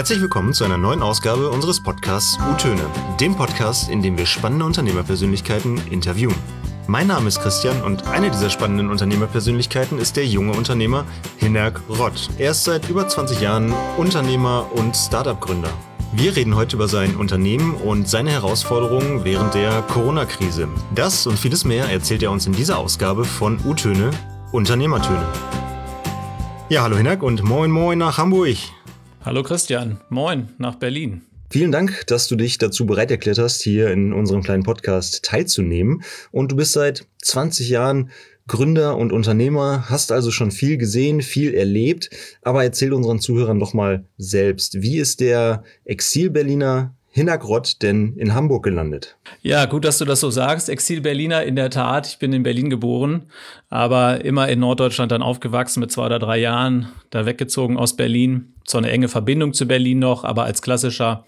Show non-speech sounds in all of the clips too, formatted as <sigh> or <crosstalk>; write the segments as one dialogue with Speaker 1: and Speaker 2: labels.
Speaker 1: Herzlich willkommen zu einer neuen Ausgabe unseres Podcasts U-Töne, dem Podcast, in dem wir spannende Unternehmerpersönlichkeiten interviewen. Mein Name ist Christian und eine dieser spannenden Unternehmerpersönlichkeiten ist der junge Unternehmer Hinak Rott. Er ist seit über 20 Jahren Unternehmer und Startup-Gründer. Wir reden heute über sein Unternehmen und seine Herausforderungen während der Corona-Krise. Das und vieles mehr erzählt er uns in dieser Ausgabe von U-Töne, Unternehmertöne. Ja, hallo Hinak und moin moin nach Hamburg.
Speaker 2: Hallo Christian, moin nach Berlin.
Speaker 1: Vielen Dank, dass du dich dazu bereit erklärt hast, hier in unserem kleinen Podcast teilzunehmen. Und du bist seit 20 Jahren Gründer und Unternehmer, hast also schon viel gesehen, viel erlebt. Aber erzähl unseren Zuhörern doch mal selbst, wie ist der Exil-Berliner Hinnergrott denn in Hamburg gelandet?
Speaker 2: Ja, gut, dass du das so sagst. Exil-Berliner in der Tat. Ich bin in Berlin geboren, aber immer in Norddeutschland dann aufgewachsen mit zwei oder drei Jahren, da weggezogen aus Berlin zwar eine enge Verbindung zu Berlin noch, aber als klassischer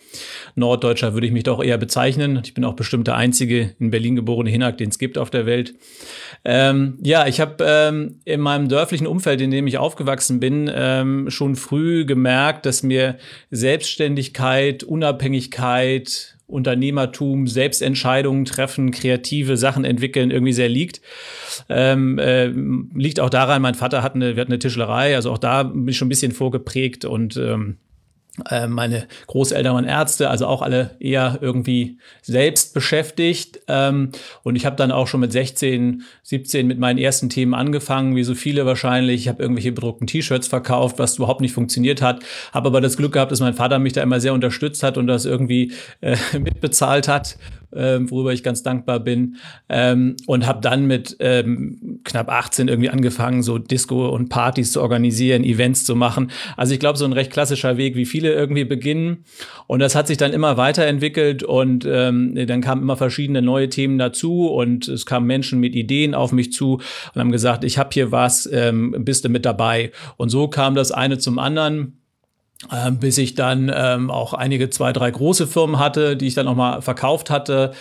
Speaker 2: Norddeutscher würde ich mich doch eher bezeichnen. Ich bin auch bestimmt der einzige in Berlin geborene Hinak, den es gibt auf der Welt. Ähm, ja, ich habe ähm, in meinem dörflichen Umfeld, in dem ich aufgewachsen bin, ähm, schon früh gemerkt, dass mir Selbstständigkeit, Unabhängigkeit, Unternehmertum, Selbstentscheidungen treffen, kreative Sachen entwickeln irgendwie sehr liegt. Ähm, äh, liegt auch daran, mein Vater hat eine, wir hatten eine Tischlerei, also auch da bin ich schon ein bisschen vorgeprägt und ähm, äh, meine Großeltern waren Ärzte, also auch alle eher irgendwie selbst beschäftigt. Ähm, und ich habe dann auch schon mit 16, 17 mit meinen ersten Themen angefangen, wie so viele wahrscheinlich. Ich habe irgendwelche bedruckten T-Shirts verkauft, was überhaupt nicht funktioniert hat. Habe aber das Glück gehabt, dass mein Vater mich da immer sehr unterstützt hat und das irgendwie äh, <laughs> mitbezahlt hat ähm, worüber ich ganz dankbar bin. Ähm, und habe dann mit ähm, knapp 18 irgendwie angefangen, so Disco und Partys zu organisieren, Events zu machen. Also ich glaube, so ein recht klassischer Weg, wie viele irgendwie beginnen. Und das hat sich dann immer weiterentwickelt und ähm, dann kamen immer verschiedene neue Themen dazu und es kamen Menschen mit Ideen auf mich zu und haben gesagt, ich habe hier was, ähm, bist du mit dabei? Und so kam das eine zum anderen. Ähm, bis ich dann ähm, auch einige zwei, drei große Firmen hatte, die ich dann auch mal verkauft hatte.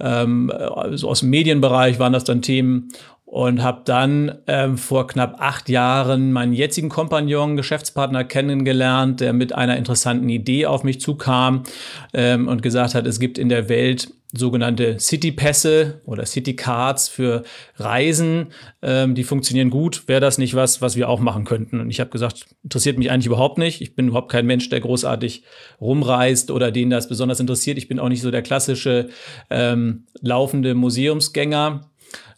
Speaker 2: Ähm, also aus dem Medienbereich waren das dann Themen und habe dann ähm, vor knapp acht Jahren meinen jetzigen Kompagnon, Geschäftspartner kennengelernt, der mit einer interessanten Idee auf mich zukam ähm, und gesagt hat, es gibt in der Welt sogenannte City-Pässe oder City-Cards für Reisen, ähm, die funktionieren gut. Wäre das nicht was, was wir auch machen könnten? Und ich habe gesagt, interessiert mich eigentlich überhaupt nicht. Ich bin überhaupt kein Mensch, der großartig rumreist oder den das besonders interessiert. Ich bin auch nicht so der klassische ähm, laufende Museumsgänger.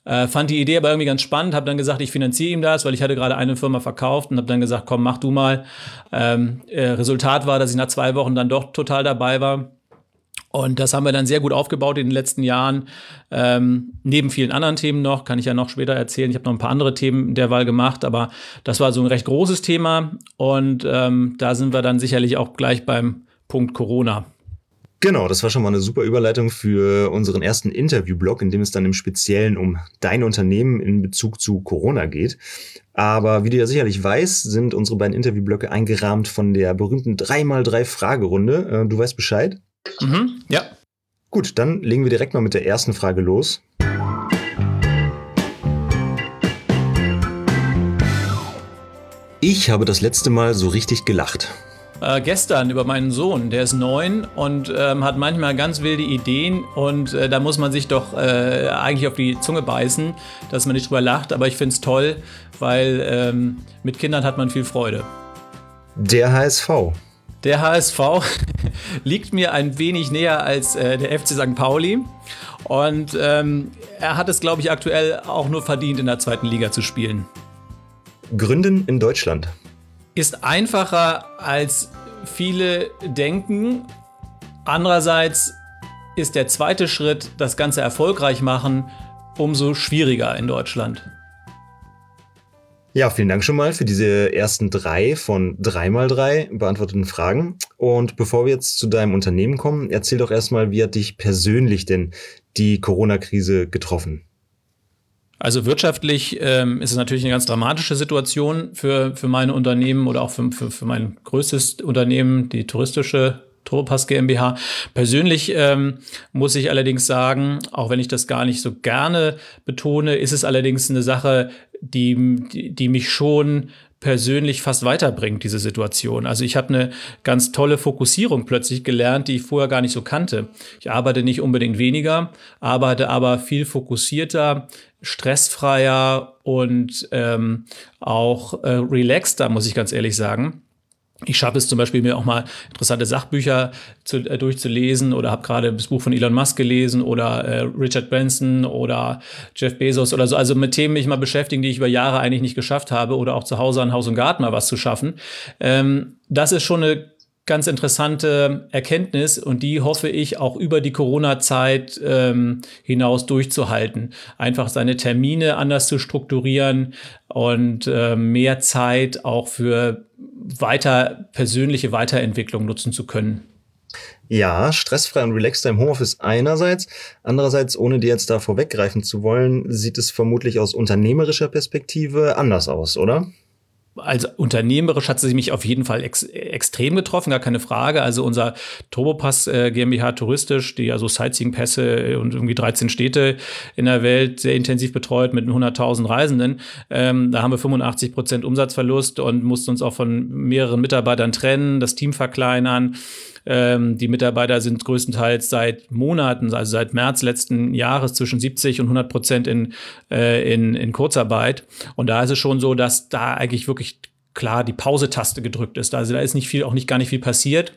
Speaker 2: Äh, fand die Idee aber irgendwie ganz spannend, habe dann gesagt, ich finanziere ihm das, weil ich hatte gerade eine Firma verkauft und habe dann gesagt, komm, mach du mal. Ähm, äh, Resultat war, dass ich nach zwei Wochen dann doch total dabei war und das haben wir dann sehr gut aufgebaut in den letzten Jahren. Ähm, neben vielen anderen Themen noch, kann ich ja noch später erzählen. Ich habe noch ein paar andere Themen derweil gemacht, aber das war so ein recht großes Thema. Und ähm, da sind wir dann sicherlich auch gleich beim Punkt Corona.
Speaker 1: Genau, das war schon mal eine super Überleitung für unseren ersten Interview-Blog, in dem es dann im Speziellen um dein Unternehmen in Bezug zu Corona geht. Aber wie du ja sicherlich weißt, sind unsere beiden Interviewblöcke eingerahmt von der berühmten 3x3-Fragerunde. Äh, du weißt Bescheid?
Speaker 2: Mhm, ja.
Speaker 1: Gut, dann legen wir direkt mal mit der ersten Frage los. Ich habe das letzte Mal so richtig gelacht.
Speaker 2: Äh, gestern über meinen Sohn, der ist neun und ähm, hat manchmal ganz wilde Ideen und äh, da muss man sich doch äh, eigentlich auf die Zunge beißen, dass man nicht drüber lacht, aber ich finde es toll, weil ähm, mit Kindern hat man viel Freude.
Speaker 1: Der HSV.
Speaker 2: Der HSV <laughs> liegt mir ein wenig näher als äh, der FC St. Pauli. Und ähm, er hat es, glaube ich, aktuell auch nur verdient, in der zweiten Liga zu spielen.
Speaker 1: Gründen in Deutschland.
Speaker 2: Ist einfacher, als viele denken. Andererseits ist der zweite Schritt, das Ganze erfolgreich machen, umso schwieriger in Deutschland.
Speaker 1: Ja, vielen Dank schon mal für diese ersten drei von dreimal drei beantworteten Fragen. Und bevor wir jetzt zu deinem Unternehmen kommen, erzähl doch erstmal, wie hat dich persönlich denn die Corona-Krise getroffen?
Speaker 2: Also wirtschaftlich ähm, ist es natürlich eine ganz dramatische Situation für, für meine Unternehmen oder auch für, für, für mein größtes Unternehmen, die touristische Turbopass GmbH. Persönlich ähm, muss ich allerdings sagen, auch wenn ich das gar nicht so gerne betone, ist es allerdings eine Sache, die, die, die mich schon persönlich fast weiterbringt, diese Situation. Also ich habe eine ganz tolle Fokussierung plötzlich gelernt, die ich vorher gar nicht so kannte. Ich arbeite nicht unbedingt weniger, arbeite aber viel fokussierter, stressfreier und ähm, auch äh, relaxter, muss ich ganz ehrlich sagen. Ich schaffe es zum Beispiel, mir auch mal interessante Sachbücher zu, äh, durchzulesen oder habe gerade das Buch von Elon Musk gelesen oder äh, Richard Branson oder Jeff Bezos oder so. Also mit Themen mich mal beschäftigen, die ich über Jahre eigentlich nicht geschafft habe oder auch zu Hause an Haus und Garten mal was zu schaffen. Ähm, das ist schon eine ganz interessante Erkenntnis und die hoffe ich auch über die Corona-Zeit ähm, hinaus durchzuhalten. Einfach seine Termine anders zu strukturieren und äh, mehr Zeit auch für weiter persönliche Weiterentwicklung nutzen zu können.
Speaker 1: Ja, stressfrei und relaxter im Homeoffice einerseits. Andererseits, ohne dir jetzt da vorweggreifen zu wollen, sieht es vermutlich aus unternehmerischer Perspektive anders aus, oder?
Speaker 2: Also unternehmerisch hat sie mich auf jeden Fall ex extrem getroffen, gar keine Frage. Also unser Turbopass äh, GmbH touristisch, die ja so Sightseeing-Pässe und irgendwie 13 Städte in der Welt sehr intensiv betreut mit 100.000 Reisenden. Ähm, da haben wir 85 Prozent Umsatzverlust und mussten uns auch von mehreren Mitarbeitern trennen, das Team verkleinern. Ähm, die Mitarbeiter sind größtenteils seit Monaten, also seit März letzten Jahres zwischen 70 und 100 Prozent in, äh, in, in Kurzarbeit. Und da ist es schon so, dass da eigentlich wirklich klar die Pause-Taste gedrückt ist. Also da ist nicht viel, auch nicht gar nicht viel passiert.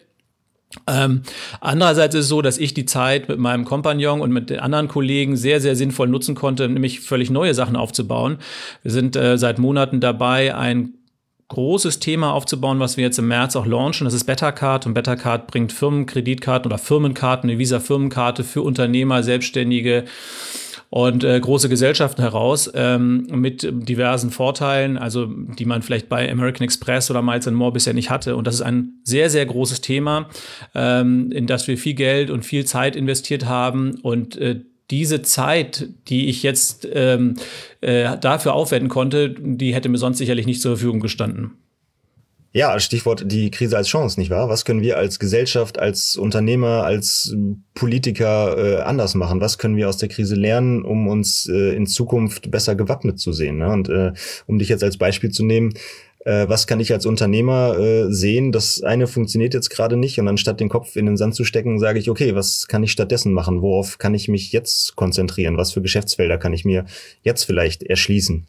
Speaker 2: Ähm, andererseits ist es so, dass ich die Zeit mit meinem Kompagnon und mit den anderen Kollegen sehr, sehr sinnvoll nutzen konnte, nämlich völlig neue Sachen aufzubauen. Wir sind äh, seit Monaten dabei, ein großes Thema aufzubauen, was wir jetzt im März auch launchen. Das ist Bettercard und Bettercard bringt Firmenkreditkarten oder Firmenkarten, eine Visa-Firmenkarte für Unternehmer, Selbstständige und äh, große Gesellschaften heraus ähm, mit diversen Vorteilen, also die man vielleicht bei American Express oder Miles More bisher nicht hatte. Und das ist ein sehr, sehr großes Thema, ähm, in das wir viel Geld und viel Zeit investiert haben und äh, diese Zeit, die ich jetzt ähm, äh, dafür aufwenden konnte, die hätte mir sonst sicherlich nicht zur Verfügung gestanden.
Speaker 1: Ja, Stichwort die Krise als Chance, nicht wahr? Was können wir als Gesellschaft, als Unternehmer, als Politiker äh, anders machen? Was können wir aus der Krise lernen, um uns äh, in Zukunft besser gewappnet zu sehen? Ne? Und äh, um dich jetzt als Beispiel zu nehmen, äh, was kann ich als Unternehmer äh, sehen, das eine funktioniert jetzt gerade nicht und anstatt den Kopf in den Sand zu stecken, sage ich, okay, was kann ich stattdessen machen? Worauf kann ich mich jetzt konzentrieren? Was für Geschäftsfelder kann ich mir jetzt vielleicht erschließen?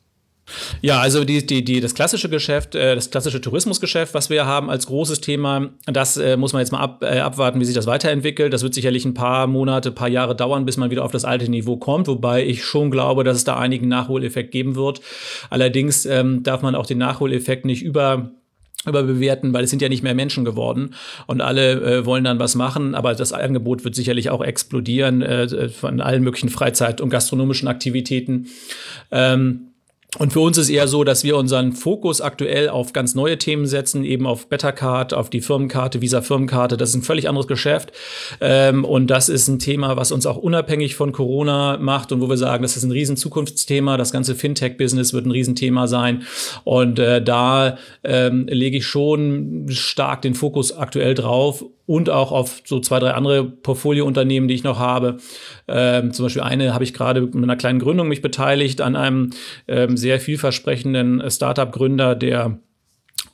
Speaker 2: Ja, also die, die, die, das klassische Geschäft, äh, das klassische Tourismusgeschäft, was wir haben als großes Thema, das äh, muss man jetzt mal ab, äh, abwarten, wie sich das weiterentwickelt. Das wird sicherlich ein paar Monate, paar Jahre dauern, bis man wieder auf das alte Niveau kommt, wobei ich schon glaube, dass es da einigen Nachholeffekt geben wird. Allerdings ähm, darf man auch den Nachholeffekt nicht über überbewerten, weil es sind ja nicht mehr Menschen geworden und alle äh, wollen dann was machen, aber das Angebot wird sicherlich auch explodieren äh, von allen möglichen Freizeit- und gastronomischen Aktivitäten. Ähm, und für uns ist eher so, dass wir unseren Fokus aktuell auf ganz neue Themen setzen, eben auf Bettercard, auf die Firmenkarte, Visa Firmenkarte. Das ist ein völlig anderes Geschäft. Ähm, und das ist ein Thema, was uns auch unabhängig von Corona macht und wo wir sagen, das ist ein riesen Zukunftsthema. Das ganze Fintech-Business wird ein Riesenthema sein. Und äh, da ähm, lege ich schon stark den Fokus aktuell drauf und auch auf so zwei, drei andere Portfoliounternehmen, die ich noch habe. Ähm, zum Beispiel eine habe ich gerade mit einer kleinen Gründung mich beteiligt an einem ähm, sehr vielversprechenden Startup-Gründer, der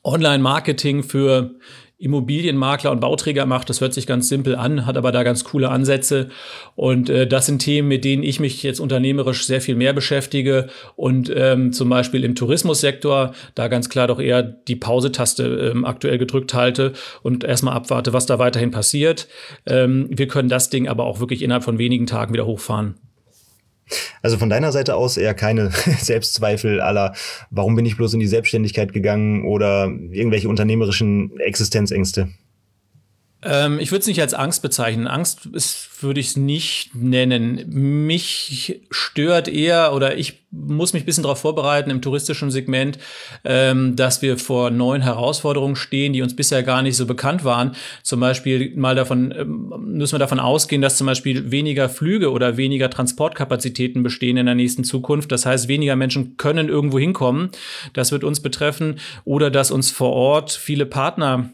Speaker 2: Online-Marketing für Immobilienmakler und Bauträger macht. Das hört sich ganz simpel an, hat aber da ganz coole Ansätze. Und äh, das sind Themen, mit denen ich mich jetzt unternehmerisch sehr viel mehr beschäftige. Und ähm, zum Beispiel im Tourismussektor da ganz klar doch eher die Pause-Taste ähm, aktuell gedrückt halte und erstmal abwarte, was da weiterhin passiert. Ähm, wir können das Ding aber auch wirklich innerhalb von wenigen Tagen wieder hochfahren.
Speaker 1: Also von deiner Seite aus eher keine <laughs> Selbstzweifel aller, warum bin ich bloß in die Selbstständigkeit gegangen oder irgendwelche unternehmerischen Existenzängste?
Speaker 2: Ähm, ich würde es nicht als Angst bezeichnen. Angst würde ich es nicht nennen. Mich stört eher oder ich muss mich ein bisschen darauf vorbereiten im touristischen Segment, ähm, dass wir vor neuen Herausforderungen stehen, die uns bisher gar nicht so bekannt waren. Zum Beispiel mal davon ähm, müssen wir davon ausgehen, dass zum Beispiel weniger Flüge oder weniger Transportkapazitäten bestehen in der nächsten Zukunft. Das heißt, weniger Menschen können irgendwo hinkommen. Das wird uns betreffen oder dass uns vor Ort viele Partner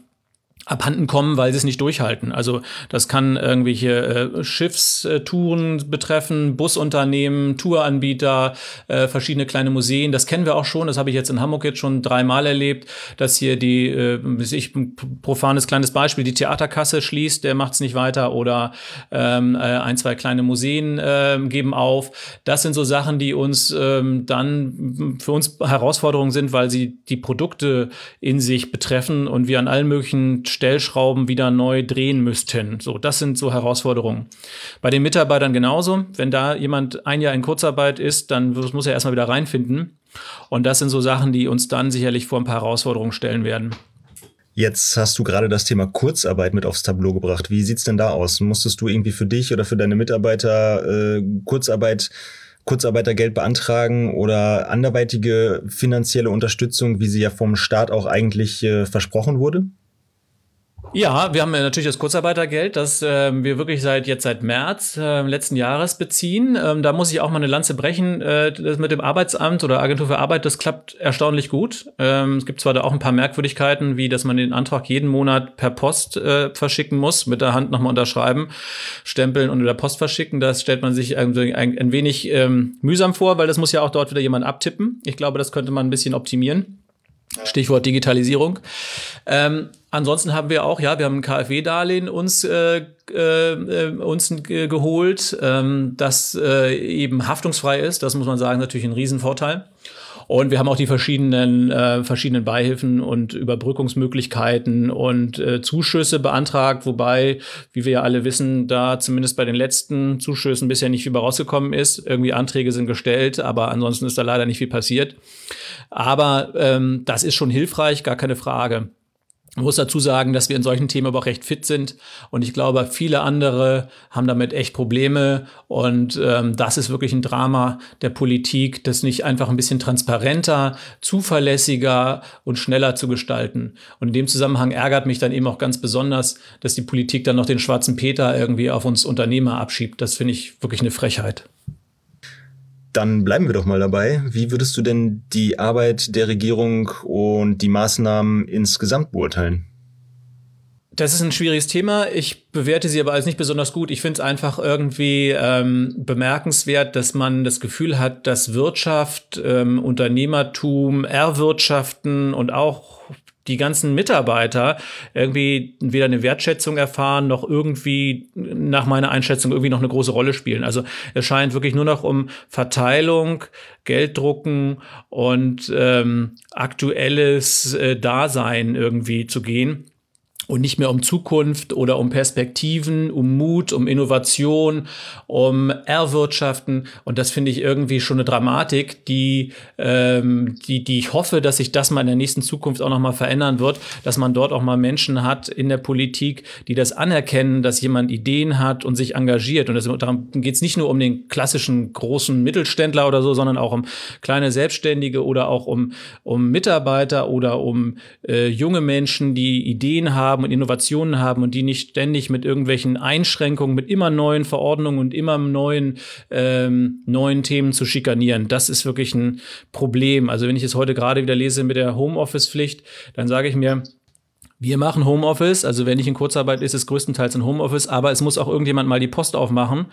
Speaker 2: abhanden kommen, weil sie es nicht durchhalten. Also das kann irgendwelche äh, Schiffstouren betreffen, Busunternehmen, Touranbieter, äh, verschiedene kleine Museen. Das kennen wir auch schon. Das habe ich jetzt in Hamburg jetzt schon dreimal erlebt, dass hier die, äh, ich ein profanes kleines Beispiel, die Theaterkasse schließt, der macht es nicht weiter oder ähm, äh, ein zwei kleine Museen äh, geben auf. Das sind so Sachen, die uns ähm, dann für uns Herausforderungen sind, weil sie die Produkte in sich betreffen und wir an allen möglichen Stellschrauben wieder neu drehen müssten. So, das sind so Herausforderungen. Bei den Mitarbeitern genauso. Wenn da jemand ein Jahr in Kurzarbeit ist, dann muss er erstmal wieder reinfinden. Und das sind so Sachen, die uns dann sicherlich vor ein paar Herausforderungen stellen werden.
Speaker 1: Jetzt hast du gerade das Thema Kurzarbeit mit aufs Tableau gebracht. Wie sieht's denn da aus? Musstest du irgendwie für dich oder für deine Mitarbeiter äh, Kurzarbeit Kurzarbeitergeld beantragen oder anderweitige finanzielle Unterstützung, wie sie ja vom Staat auch eigentlich äh, versprochen wurde?
Speaker 2: Ja, wir haben natürlich das Kurzarbeitergeld, das äh, wir wirklich seit jetzt seit März äh, letzten Jahres beziehen. Ähm, da muss ich auch mal eine Lanze brechen. Äh, das mit dem Arbeitsamt oder Agentur für Arbeit, das klappt erstaunlich gut. Ähm, es gibt zwar da auch ein paar Merkwürdigkeiten, wie dass man den Antrag jeden Monat per Post äh, verschicken muss, mit der Hand nochmal unterschreiben, stempeln und wieder Post verschicken. Das stellt man sich ein, ein, ein wenig ähm, mühsam vor, weil das muss ja auch dort wieder jemand abtippen. Ich glaube, das könnte man ein bisschen optimieren. Stichwort Digitalisierung. Ähm, ansonsten haben wir auch, ja, wir haben ein KfW-Darlehen uns äh, äh, uns geholt, ähm, das äh, eben haftungsfrei ist. Das muss man sagen, natürlich ein Riesenvorteil. Und wir haben auch die verschiedenen, äh, verschiedenen Beihilfen und Überbrückungsmöglichkeiten und äh, Zuschüsse beantragt, wobei, wie wir ja alle wissen, da zumindest bei den letzten Zuschüssen bisher nicht viel rausgekommen ist. Irgendwie Anträge sind gestellt, aber ansonsten ist da leider nicht viel passiert. Aber ähm, das ist schon hilfreich, gar keine Frage. Ich muss dazu sagen, dass wir in solchen Themen aber auch recht fit sind und ich glaube, viele andere haben damit echt Probleme und ähm, das ist wirklich ein Drama der Politik, das nicht einfach ein bisschen transparenter, zuverlässiger und schneller zu gestalten. Und in dem Zusammenhang ärgert mich dann eben auch ganz besonders, dass die Politik dann noch den schwarzen Peter irgendwie auf uns Unternehmer abschiebt. Das finde ich wirklich eine Frechheit.
Speaker 1: Dann bleiben wir doch mal dabei. Wie würdest du denn die Arbeit der Regierung und die Maßnahmen insgesamt beurteilen?
Speaker 2: Das ist ein schwieriges Thema. Ich bewerte sie aber als nicht besonders gut. Ich finde es einfach irgendwie ähm, bemerkenswert, dass man das Gefühl hat, dass Wirtschaft, ähm, Unternehmertum, Erwirtschaften und auch die ganzen Mitarbeiter irgendwie weder eine Wertschätzung erfahren, noch irgendwie nach meiner Einschätzung irgendwie noch eine große Rolle spielen. Also es scheint wirklich nur noch um Verteilung, Gelddrucken und ähm, aktuelles äh, Dasein irgendwie zu gehen und nicht mehr um Zukunft oder um Perspektiven, um Mut, um Innovation, um Erwirtschaften. Und das finde ich irgendwie schon eine Dramatik, die, ähm, die, die ich hoffe, dass sich das mal in der nächsten Zukunft auch nochmal verändern wird, dass man dort auch mal Menschen hat in der Politik, die das anerkennen, dass jemand Ideen hat und sich engagiert. Und das, darum geht es nicht nur um den klassischen großen Mittelständler oder so, sondern auch um kleine Selbstständige oder auch um, um Mitarbeiter oder um äh, junge Menschen, die Ideen haben haben und Innovationen haben und die nicht ständig mit irgendwelchen Einschränkungen, mit immer neuen Verordnungen und immer neuen, ähm, neuen Themen zu schikanieren. Das ist wirklich ein Problem. Also wenn ich es heute gerade wieder lese mit der Homeoffice-Pflicht, dann sage ich mir, wir machen Homeoffice, also wenn ich in Kurzarbeit ist, ist größtenteils ein Homeoffice, aber es muss auch irgendjemand mal die Post aufmachen.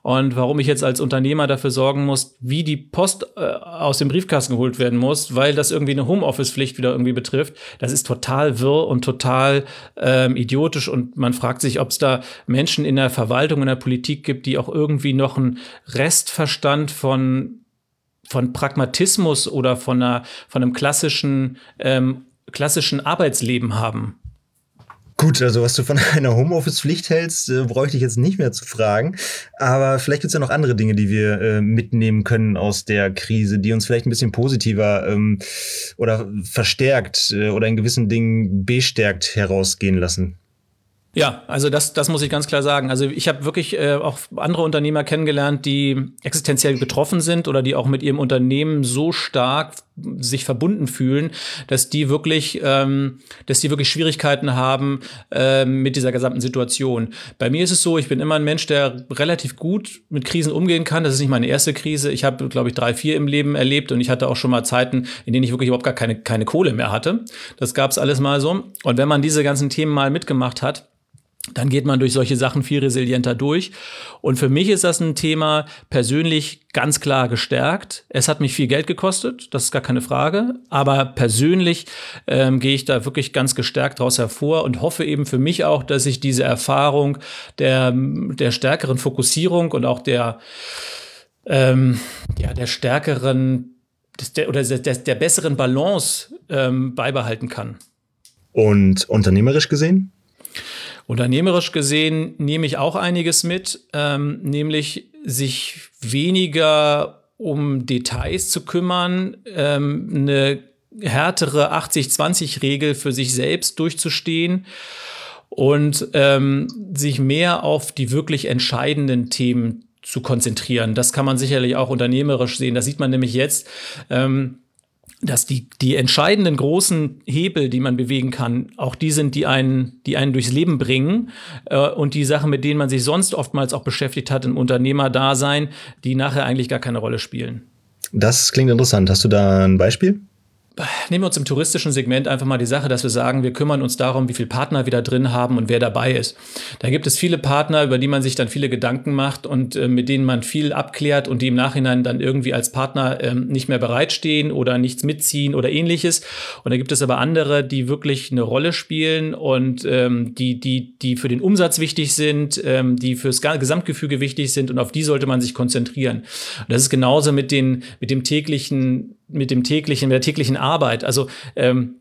Speaker 2: Und warum ich jetzt als Unternehmer dafür sorgen muss, wie die Post äh, aus dem Briefkasten geholt werden muss, weil das irgendwie eine Homeoffice-Pflicht wieder irgendwie betrifft, das ist total wirr und total ähm, idiotisch. Und man fragt sich, ob es da Menschen in der Verwaltung, in der Politik gibt, die auch irgendwie noch einen Restverstand von von Pragmatismus oder von einer von einem klassischen ähm, klassischen Arbeitsleben haben.
Speaker 1: Gut, also was du von <laughs> einer Homeoffice-Pflicht hältst, äh, bräuchte ich jetzt nicht mehr zu fragen. Aber vielleicht gibt es ja noch andere Dinge, die wir äh, mitnehmen können aus der Krise, die uns vielleicht ein bisschen positiver ähm, oder verstärkt äh, oder in gewissen Dingen bestärkt herausgehen lassen.
Speaker 2: Ja, also das, das muss ich ganz klar sagen. Also ich habe wirklich äh, auch andere Unternehmer kennengelernt, die existenziell betroffen sind oder die auch mit ihrem Unternehmen so stark sich verbunden fühlen, dass die wirklich, ähm, dass die wirklich Schwierigkeiten haben ähm, mit dieser gesamten Situation. Bei mir ist es so, ich bin immer ein Mensch, der relativ gut mit Krisen umgehen kann. Das ist nicht meine erste Krise. Ich habe, glaube ich, drei, vier im Leben erlebt und ich hatte auch schon mal Zeiten, in denen ich wirklich überhaupt gar keine, keine Kohle mehr hatte. Das gab es alles mal so. Und wenn man diese ganzen Themen mal mitgemacht hat, dann geht man durch solche Sachen viel resilienter durch. Und für mich ist das ein Thema persönlich ganz klar gestärkt. Es hat mich viel Geld gekostet, das ist gar keine Frage. Aber persönlich ähm, gehe ich da wirklich ganz gestärkt daraus hervor und hoffe eben für mich auch, dass ich diese Erfahrung der, der stärkeren Fokussierung und auch der, ähm, ja, der stärkeren des, der, oder der, der besseren Balance ähm, beibehalten kann.
Speaker 1: Und unternehmerisch gesehen?
Speaker 2: Unternehmerisch gesehen nehme ich auch einiges mit, ähm, nämlich sich weniger um Details zu kümmern, ähm, eine härtere 80-20-Regel für sich selbst durchzustehen und ähm, sich mehr auf die wirklich entscheidenden Themen zu konzentrieren. Das kann man sicherlich auch unternehmerisch sehen. Das sieht man nämlich jetzt. Ähm, dass die, die entscheidenden großen Hebel, die man bewegen kann, auch die sind, die einen, die einen durchs Leben bringen äh, und die Sachen, mit denen man sich sonst oftmals auch beschäftigt hat im Unternehmerdasein, die nachher eigentlich gar keine Rolle spielen.
Speaker 1: Das klingt interessant. Hast du da ein Beispiel?
Speaker 2: Nehmen wir uns im touristischen Segment einfach mal die Sache, dass wir sagen, wir kümmern uns darum, wie viele Partner wir da drin haben und wer dabei ist. Da gibt es viele Partner, über die man sich dann viele Gedanken macht und äh, mit denen man viel abklärt und die im Nachhinein dann irgendwie als Partner ähm, nicht mehr bereitstehen oder nichts mitziehen oder ähnliches. Und da gibt es aber andere, die wirklich eine Rolle spielen und ähm, die, die, die für den Umsatz wichtig sind, ähm, die fürs Gesamtgefüge wichtig sind und auf die sollte man sich konzentrieren. Und das ist genauso mit den, mit dem täglichen mit dem täglichen, mit der täglichen Arbeit. Also ähm,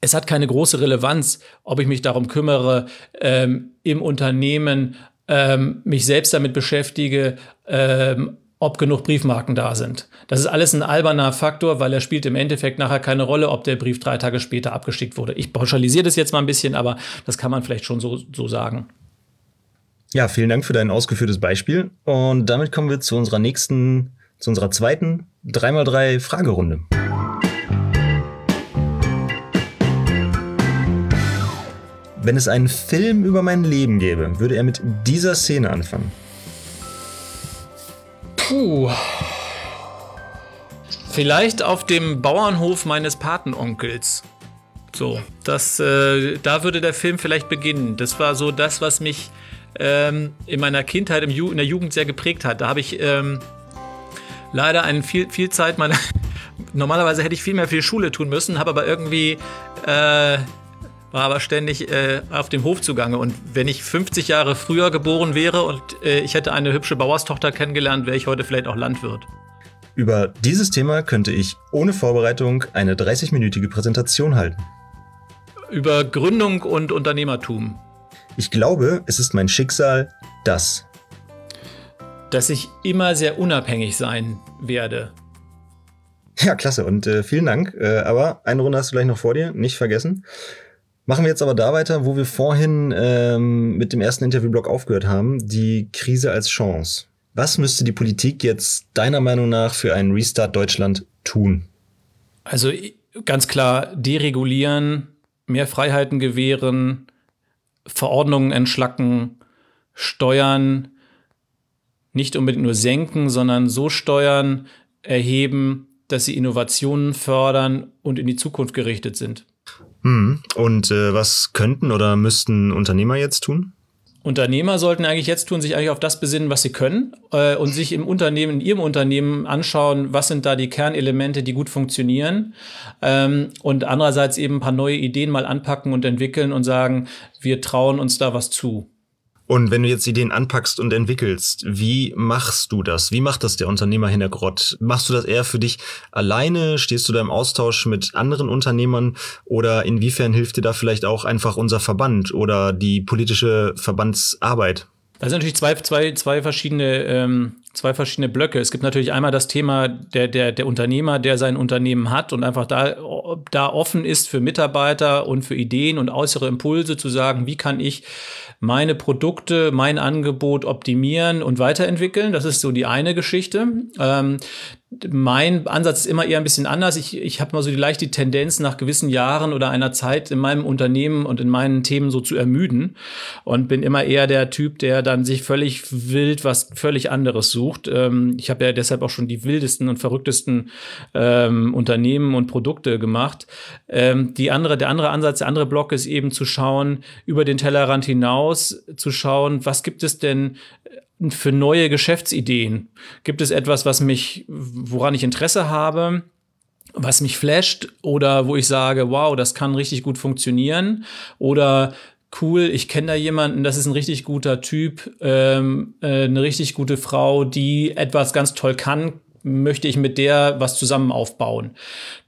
Speaker 2: es hat keine große Relevanz, ob ich mich darum kümmere, ähm, im Unternehmen ähm, mich selbst damit beschäftige, ähm, ob genug Briefmarken da sind. Das ist alles ein alberner Faktor, weil er spielt im Endeffekt nachher keine Rolle, ob der Brief drei Tage später abgeschickt wurde. Ich pauschalisiere das jetzt mal ein bisschen, aber das kann man vielleicht schon so, so sagen.
Speaker 1: Ja, vielen Dank für dein ausgeführtes Beispiel. Und damit kommen wir zu unserer nächsten zu unserer zweiten 3x3 Fragerunde. Wenn es einen Film über mein Leben gäbe, würde er mit dieser Szene anfangen.
Speaker 2: Puh. Vielleicht auf dem Bauernhof meines Patenonkels. So, das, äh, da würde der Film vielleicht beginnen. Das war so das, was mich ähm, in meiner Kindheit, in der Jugend sehr geprägt hat. Da habe ich ähm, leider eine viel, viel Zeit meiner. <laughs> Normalerweise hätte ich viel mehr für die Schule tun müssen, habe aber irgendwie. Äh, war aber ständig äh, auf dem Hof zugange. Und wenn ich 50 Jahre früher geboren wäre und äh, ich hätte eine hübsche Bauerstochter kennengelernt, wäre ich heute vielleicht auch Landwirt.
Speaker 1: Über dieses Thema könnte ich ohne Vorbereitung eine 30-minütige Präsentation halten.
Speaker 2: Über Gründung und Unternehmertum.
Speaker 1: Ich glaube, es ist mein Schicksal, das
Speaker 2: dass ich immer sehr unabhängig sein werde.
Speaker 1: Ja, klasse und äh, vielen Dank. Äh, aber eine Runde hast du gleich noch vor dir, nicht vergessen. Machen wir jetzt aber da weiter, wo wir vorhin ähm, mit dem ersten Interviewblock aufgehört haben, die Krise als Chance. Was müsste die Politik jetzt deiner Meinung nach für einen Restart Deutschland tun?
Speaker 2: Also ganz klar deregulieren, mehr Freiheiten gewähren, Verordnungen entschlacken, Steuern nicht unbedingt nur senken, sondern so Steuern erheben, dass sie Innovationen fördern und in die Zukunft gerichtet sind.
Speaker 1: Hm. Und äh, was könnten oder müssten Unternehmer jetzt tun?
Speaker 2: Unternehmer sollten eigentlich jetzt tun, sich eigentlich auf das besinnen, was sie können äh, und sich im Unternehmen, in ihrem Unternehmen anschauen, was sind da die Kernelemente, die gut funktionieren ähm, und andererseits eben ein paar neue Ideen mal anpacken und entwickeln und sagen, wir trauen uns da was zu.
Speaker 1: Und wenn du jetzt Ideen anpackst und entwickelst, wie machst du das? Wie macht das der Unternehmer Hintergrott? Machst du das eher für dich alleine? Stehst du da im Austausch mit anderen Unternehmern? Oder inwiefern hilft dir da vielleicht auch einfach unser Verband oder die politische Verbandsarbeit?
Speaker 2: Das sind natürlich zwei, zwei, zwei verschiedene, ähm, zwei verschiedene Blöcke. Es gibt natürlich einmal das Thema der, der, der Unternehmer, der sein Unternehmen hat und einfach da, da offen ist für Mitarbeiter und für Ideen und äußere Impulse zu sagen, wie kann ich meine Produkte, mein Angebot optimieren und weiterentwickeln. Das ist so die eine Geschichte. Ähm, mein Ansatz ist immer eher ein bisschen anders. Ich, ich habe mal so die leichte Tendenz, nach gewissen Jahren oder einer Zeit in meinem Unternehmen und in meinen Themen so zu ermüden und bin immer eher der Typ, der dann sich völlig wild was völlig anderes sucht. Ähm, ich habe ja deshalb auch schon die wildesten und verrücktesten ähm, Unternehmen und Produkte gemacht. Ähm, die andere, der andere Ansatz, der andere Block ist eben zu schauen, über den Tellerrand hinaus zu schauen, was gibt es denn für neue Geschäftsideen? Gibt es etwas, was mich, woran ich Interesse habe? was mich flasht oder wo ich sage, wow, das kann richtig gut funktionieren oder cool, ich kenne da jemanden, das ist ein richtig guter Typ, ähm, äh, eine richtig gute Frau, die etwas ganz toll kann, möchte ich mit der was zusammen aufbauen.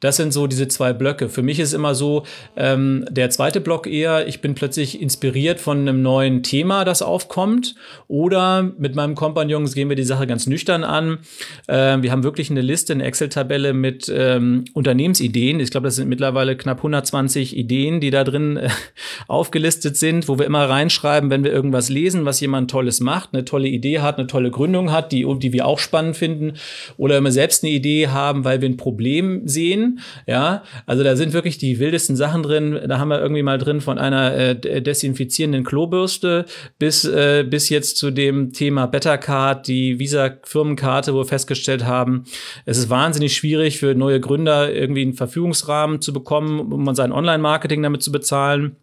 Speaker 2: Das sind so diese zwei Blöcke. Für mich ist immer so, ähm, der zweite Block eher, ich bin plötzlich inspiriert von einem neuen Thema, das aufkommt. Oder mit meinem Kompagnons gehen wir die Sache ganz nüchtern an. Ähm, wir haben wirklich eine Liste, eine Excel-Tabelle mit ähm, Unternehmensideen. Ich glaube, das sind mittlerweile knapp 120 Ideen, die da drin äh, <laughs> aufgelistet sind, wo wir immer reinschreiben, wenn wir irgendwas lesen, was jemand Tolles macht, eine tolle Idee hat, eine tolle Gründung hat, die, die wir auch spannend finden oder wenn wir selbst eine Idee haben, weil wir ein Problem sehen. Ja, also da sind wirklich die wildesten Sachen drin. Da haben wir irgendwie mal drin von einer äh, desinfizierenden Klobürste bis, äh, bis jetzt zu dem Thema Bettercard, die Visa-Firmenkarte, wo wir festgestellt haben, es ist wahnsinnig schwierig für neue Gründer irgendwie einen Verfügungsrahmen zu bekommen, um sein Online-Marketing damit zu bezahlen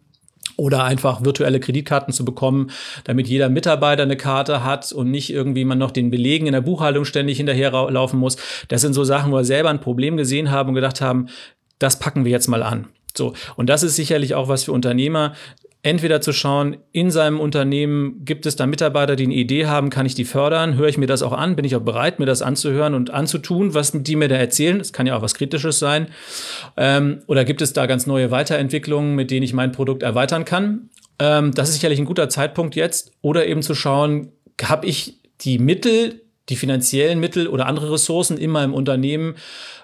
Speaker 2: oder einfach virtuelle Kreditkarten zu bekommen, damit jeder Mitarbeiter eine Karte hat und nicht irgendwie man noch den Belegen in der Buchhaltung ständig hinterherlaufen muss. Das sind so Sachen, wo wir selber ein Problem gesehen haben und gedacht haben, das packen wir jetzt mal an. So. Und das ist sicherlich auch was für Unternehmer, entweder zu schauen, in seinem Unternehmen gibt es da Mitarbeiter, die eine Idee haben, kann ich die fördern, höre ich mir das auch an, bin ich auch bereit, mir das anzuhören und anzutun, was die mir da erzählen. Das kann ja auch was Kritisches sein. Ähm, oder gibt es da ganz neue Weiterentwicklungen, mit denen ich mein Produkt erweitern kann? Ähm, das ist sicherlich ein guter Zeitpunkt jetzt. Oder eben zu schauen, habe ich die Mittel, die finanziellen Mittel oder andere Ressourcen in meinem Unternehmen,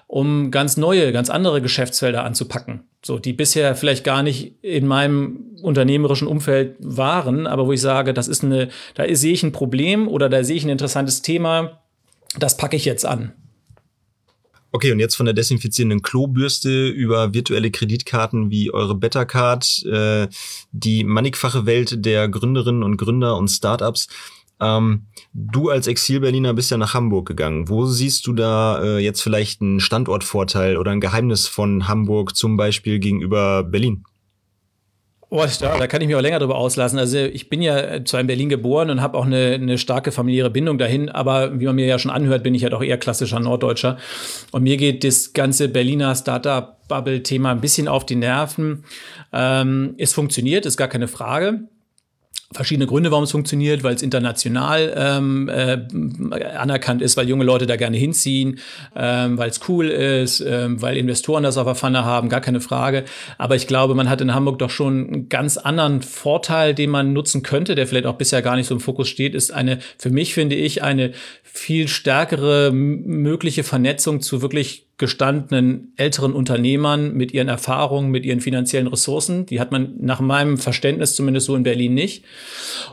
Speaker 2: um ganz neue, ganz andere Geschäftsfelder anzupacken. So, die bisher vielleicht gar nicht in meinem unternehmerischen Umfeld waren, aber wo ich sage, das ist eine, da sehe ich ein Problem oder da sehe ich ein interessantes Thema, das packe ich jetzt an.
Speaker 1: Okay, und jetzt von der desinfizierenden Klobürste über virtuelle Kreditkarten wie eure Bettercard, äh, die mannigfache Welt der Gründerinnen und Gründer und Startups. Ähm, du als Exil-Berliner bist ja nach Hamburg gegangen. Wo siehst du da äh, jetzt vielleicht einen Standortvorteil oder ein Geheimnis von Hamburg zum Beispiel gegenüber Berlin?
Speaker 2: Oh, da, da kann ich mich auch länger drüber auslassen. Also ich bin ja zwar in Berlin geboren und habe auch eine, eine starke familiäre Bindung dahin, aber wie man mir ja schon anhört, bin ich ja doch eher klassischer Norddeutscher. Und mir geht das ganze Berliner Startup-Bubble-Thema ein bisschen auf die Nerven. Ähm, es funktioniert, ist gar keine Frage verschiedene Gründe, warum es funktioniert, weil es international ähm, äh, anerkannt ist, weil junge Leute da gerne hinziehen, ähm, weil es cool ist, ähm, weil Investoren das auf der Pfanne haben, gar keine Frage. Aber ich glaube, man hat in Hamburg doch schon einen ganz anderen Vorteil, den man nutzen könnte, der vielleicht auch bisher gar nicht so im Fokus steht, ist eine, für mich finde ich, eine viel stärkere mögliche Vernetzung zu wirklich gestandenen älteren Unternehmern mit ihren Erfahrungen, mit ihren finanziellen Ressourcen. Die hat man nach meinem Verständnis zumindest so in Berlin nicht.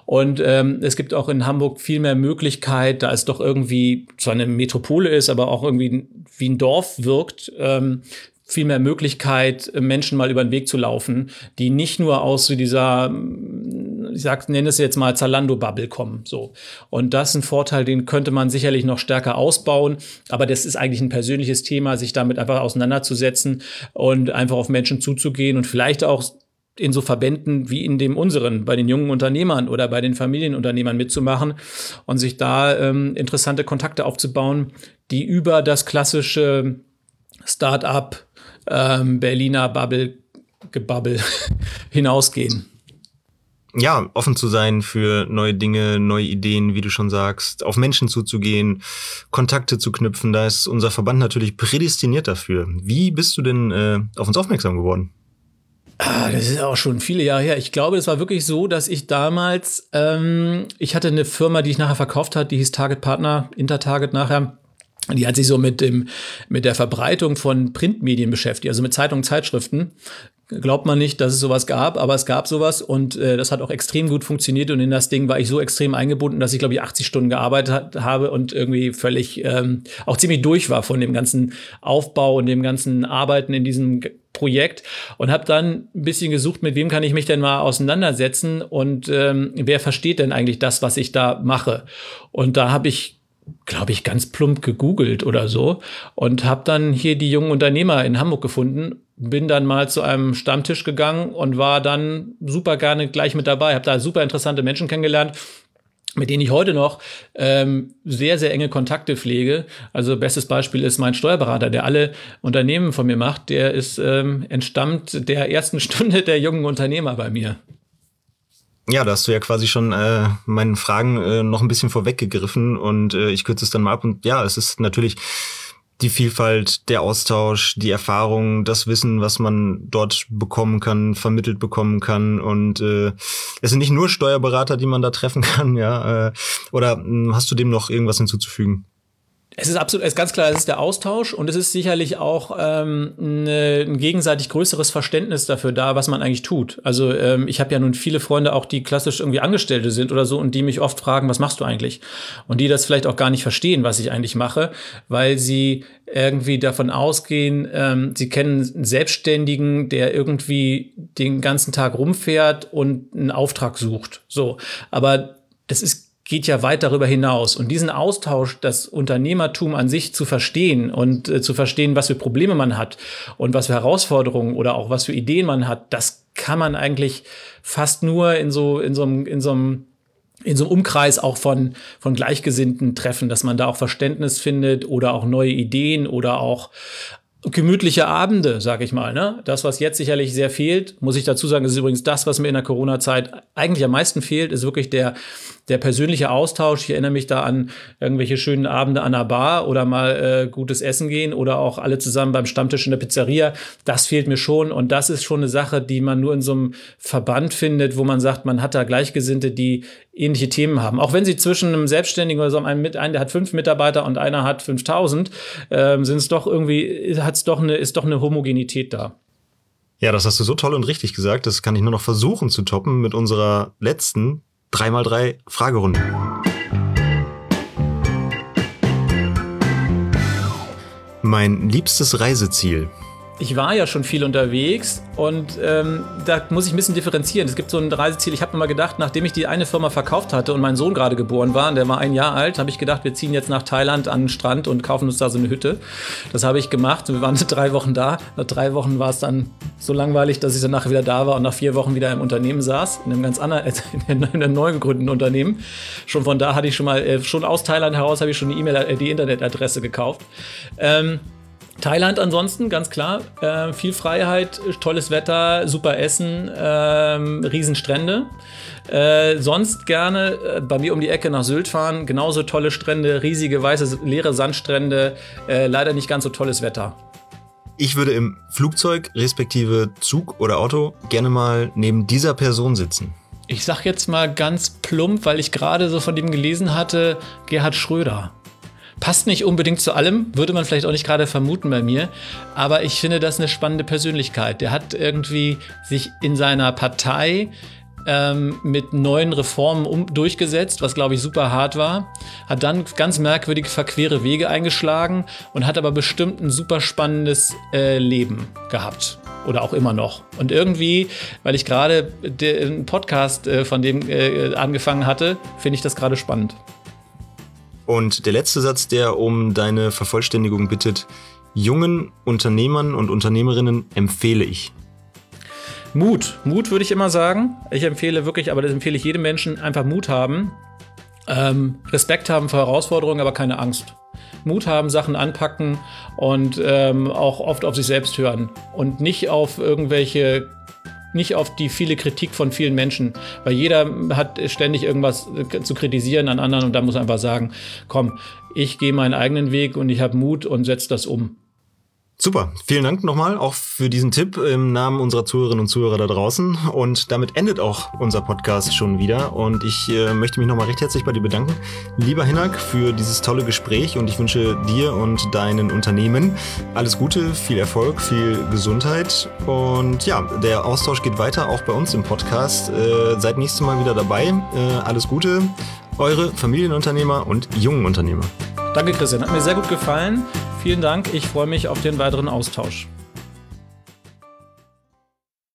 Speaker 2: Und ähm, es gibt auch in Hamburg viel mehr Möglichkeit, da es doch irgendwie zwar eine Metropole ist, aber auch irgendwie wie ein Dorf wirkt, ähm, viel mehr Möglichkeit, Menschen mal über den Weg zu laufen, die nicht nur aus so dieser ich sag, nenne es jetzt mal Zalando-Bubble kommen. So. Und das ist ein Vorteil, den könnte man sicherlich noch stärker ausbauen. Aber das ist eigentlich ein persönliches Thema, sich damit einfach auseinanderzusetzen und einfach auf Menschen zuzugehen und vielleicht auch in so Verbänden wie in dem unseren, bei den jungen Unternehmern oder bei den Familienunternehmern mitzumachen und sich da ähm, interessante Kontakte aufzubauen, die über das klassische Start-up ähm, Berliner Bubble Gebubble <laughs> hinausgehen
Speaker 1: ja, offen zu sein für neue Dinge, neue Ideen, wie du schon sagst, auf Menschen zuzugehen, Kontakte zu knüpfen. Da ist unser Verband natürlich prädestiniert dafür. Wie bist du denn äh, auf uns aufmerksam geworden?
Speaker 2: Ah, das ist auch schon viele Jahre her. Ich glaube, es war wirklich so, dass ich damals, ähm, ich hatte eine Firma, die ich nachher verkauft hat, die hieß Target Partner, Intertarget nachher. Die hat sich so mit dem, mit der Verbreitung von Printmedien beschäftigt, also mit Zeitungen, Zeitschriften Glaubt man nicht, dass es sowas gab, aber es gab sowas und äh, das hat auch extrem gut funktioniert und in das Ding war ich so extrem eingebunden, dass ich glaube ich 80 Stunden gearbeitet hat, habe und irgendwie völlig ähm, auch ziemlich durch war von dem ganzen Aufbau und dem ganzen Arbeiten in diesem Projekt und habe dann ein bisschen gesucht, mit wem kann ich mich denn mal auseinandersetzen und ähm, wer versteht denn eigentlich das, was ich da mache. Und da habe ich glaube ich, ganz plump gegoogelt oder so und habe dann hier die jungen Unternehmer in Hamburg gefunden, bin dann mal zu einem Stammtisch gegangen und war dann super gerne gleich mit dabei, habe da super interessante Menschen kennengelernt, mit denen ich heute noch ähm, sehr, sehr enge Kontakte pflege. Also bestes Beispiel ist mein Steuerberater, der alle Unternehmen von mir macht. Der ist ähm, entstammt der ersten <laughs> Stunde der jungen Unternehmer bei mir.
Speaker 1: Ja, da hast du ja quasi schon äh, meinen Fragen äh, noch ein bisschen vorweggegriffen und äh, ich kürze es dann mal ab. Und ja, es ist natürlich die Vielfalt, der Austausch, die Erfahrung, das Wissen, was man dort bekommen kann, vermittelt bekommen kann. Und äh, es sind nicht nur Steuerberater, die man da treffen <laughs> kann, ja. Äh, oder hm, hast du dem noch irgendwas hinzuzufügen?
Speaker 2: Es ist absolut, es ist ganz klar, es ist der Austausch und es ist sicherlich auch ähm, ne, ein gegenseitig größeres Verständnis dafür da, was man eigentlich tut. Also ähm, ich habe ja nun viele Freunde auch, die klassisch irgendwie Angestellte sind oder so und die mich oft fragen, was machst du eigentlich? Und die das vielleicht auch gar nicht verstehen, was ich eigentlich mache, weil sie irgendwie davon ausgehen, ähm, sie kennen einen Selbstständigen, der irgendwie den ganzen Tag rumfährt und einen Auftrag sucht. So, aber das ist geht ja weit darüber hinaus. Und diesen Austausch, das Unternehmertum an sich zu verstehen und äh, zu verstehen, was für Probleme man hat und was für Herausforderungen oder auch was für Ideen man hat, das kann man eigentlich fast nur in so, in so einem, in so einem in so einem Umkreis auch von, von Gleichgesinnten treffen, dass man da auch Verständnis findet oder auch neue Ideen oder auch gemütliche Abende, sag ich mal. Ne? Das, was jetzt sicherlich sehr fehlt, muss ich dazu sagen, ist übrigens das, was mir in der Corona-Zeit eigentlich am meisten fehlt, ist wirklich der, der persönliche Austausch. Ich erinnere mich da an irgendwelche schönen Abende an der Bar oder mal äh, gutes Essen gehen oder auch alle zusammen beim Stammtisch in der Pizzeria. Das fehlt mir schon und das ist schon eine Sache, die man nur in so einem Verband findet, wo man sagt, man hat da Gleichgesinnte, die ähnliche Themen haben. Auch wenn sie zwischen einem Selbstständigen oder so einem, einen, der hat fünf Mitarbeiter und einer hat 5000, äh, sind es doch irgendwie, hat's doch eine, ist doch eine Homogenität da.
Speaker 1: Ja, das hast du so toll und richtig gesagt. Das kann ich nur noch versuchen zu toppen mit unserer letzten 3x3 Fragerunde. Mein liebstes Reiseziel
Speaker 2: ich war ja schon viel unterwegs und ähm, da muss ich ein bisschen differenzieren. Es gibt so ein Reiseziel, ich habe mir mal gedacht, nachdem ich die eine Firma verkauft hatte und mein Sohn gerade geboren war, und der war ein Jahr alt, habe ich gedacht, wir ziehen jetzt nach Thailand an den Strand und kaufen uns da so eine Hütte. Das habe ich gemacht. Wir waren <laughs> drei Wochen da. Nach drei Wochen war es dann so langweilig, dass ich dann nachher wieder da war und nach vier Wochen wieder im Unternehmen saß, in einem ganz anderen, <laughs> in einem neu gegründeten Unternehmen. Schon von da hatte ich schon mal, äh, schon aus Thailand heraus habe ich schon die E-Mail, äh, die Internetadresse gekauft. Ähm, Thailand ansonsten, ganz klar. Äh, viel Freiheit, tolles Wetter, super Essen, ähm, Riesenstrände. Äh, sonst gerne äh, bei mir um die Ecke nach Sylt fahren. Genauso tolle Strände, riesige weiße leere Sandstrände. Äh, leider nicht ganz so tolles Wetter.
Speaker 1: Ich würde im Flugzeug, respektive Zug oder Auto, gerne mal neben dieser Person sitzen.
Speaker 2: Ich sag jetzt mal ganz plump, weil ich gerade so von dem gelesen hatte, Gerhard Schröder. Passt nicht unbedingt zu allem, würde man vielleicht auch nicht gerade vermuten bei mir, aber ich finde das eine spannende Persönlichkeit. Der hat irgendwie sich in seiner Partei ähm, mit neuen Reformen um, durchgesetzt, was glaube ich super hart war, hat dann ganz merkwürdig verquere Wege eingeschlagen und hat aber bestimmt ein super spannendes äh, Leben gehabt oder auch immer noch. Und irgendwie, weil ich gerade den Podcast äh, von dem äh, angefangen hatte, finde ich das gerade spannend.
Speaker 1: Und der letzte Satz, der um deine Vervollständigung bittet, jungen Unternehmern und Unternehmerinnen empfehle ich.
Speaker 2: Mut, Mut würde ich immer sagen. Ich empfehle wirklich, aber das empfehle ich jedem Menschen, einfach Mut haben. Ähm, Respekt haben vor Herausforderungen, aber keine Angst. Mut haben, Sachen anpacken und ähm, auch oft auf sich selbst hören und nicht auf irgendwelche nicht auf die viele Kritik von vielen Menschen, weil jeder hat ständig irgendwas zu kritisieren an anderen und da muss man einfach sagen, komm, ich gehe meinen eigenen Weg und ich habe Mut und setze das um.
Speaker 1: Super, vielen Dank nochmal auch für diesen Tipp im Namen unserer Zuhörerinnen und Zuhörer da draußen. Und damit endet auch unser Podcast schon wieder. Und ich äh, möchte mich nochmal recht herzlich bei dir bedanken, lieber Hinak, für dieses tolle Gespräch. Und ich wünsche dir und deinen Unternehmen alles Gute, viel Erfolg, viel Gesundheit. Und ja, der Austausch geht weiter, auch bei uns im Podcast. Äh, seid nächstes Mal wieder dabei. Äh, alles Gute, eure Familienunternehmer und jungen Unternehmer.
Speaker 2: Danke, Christian. Hat mir sehr gut gefallen. Vielen Dank. Ich freue mich auf den weiteren Austausch.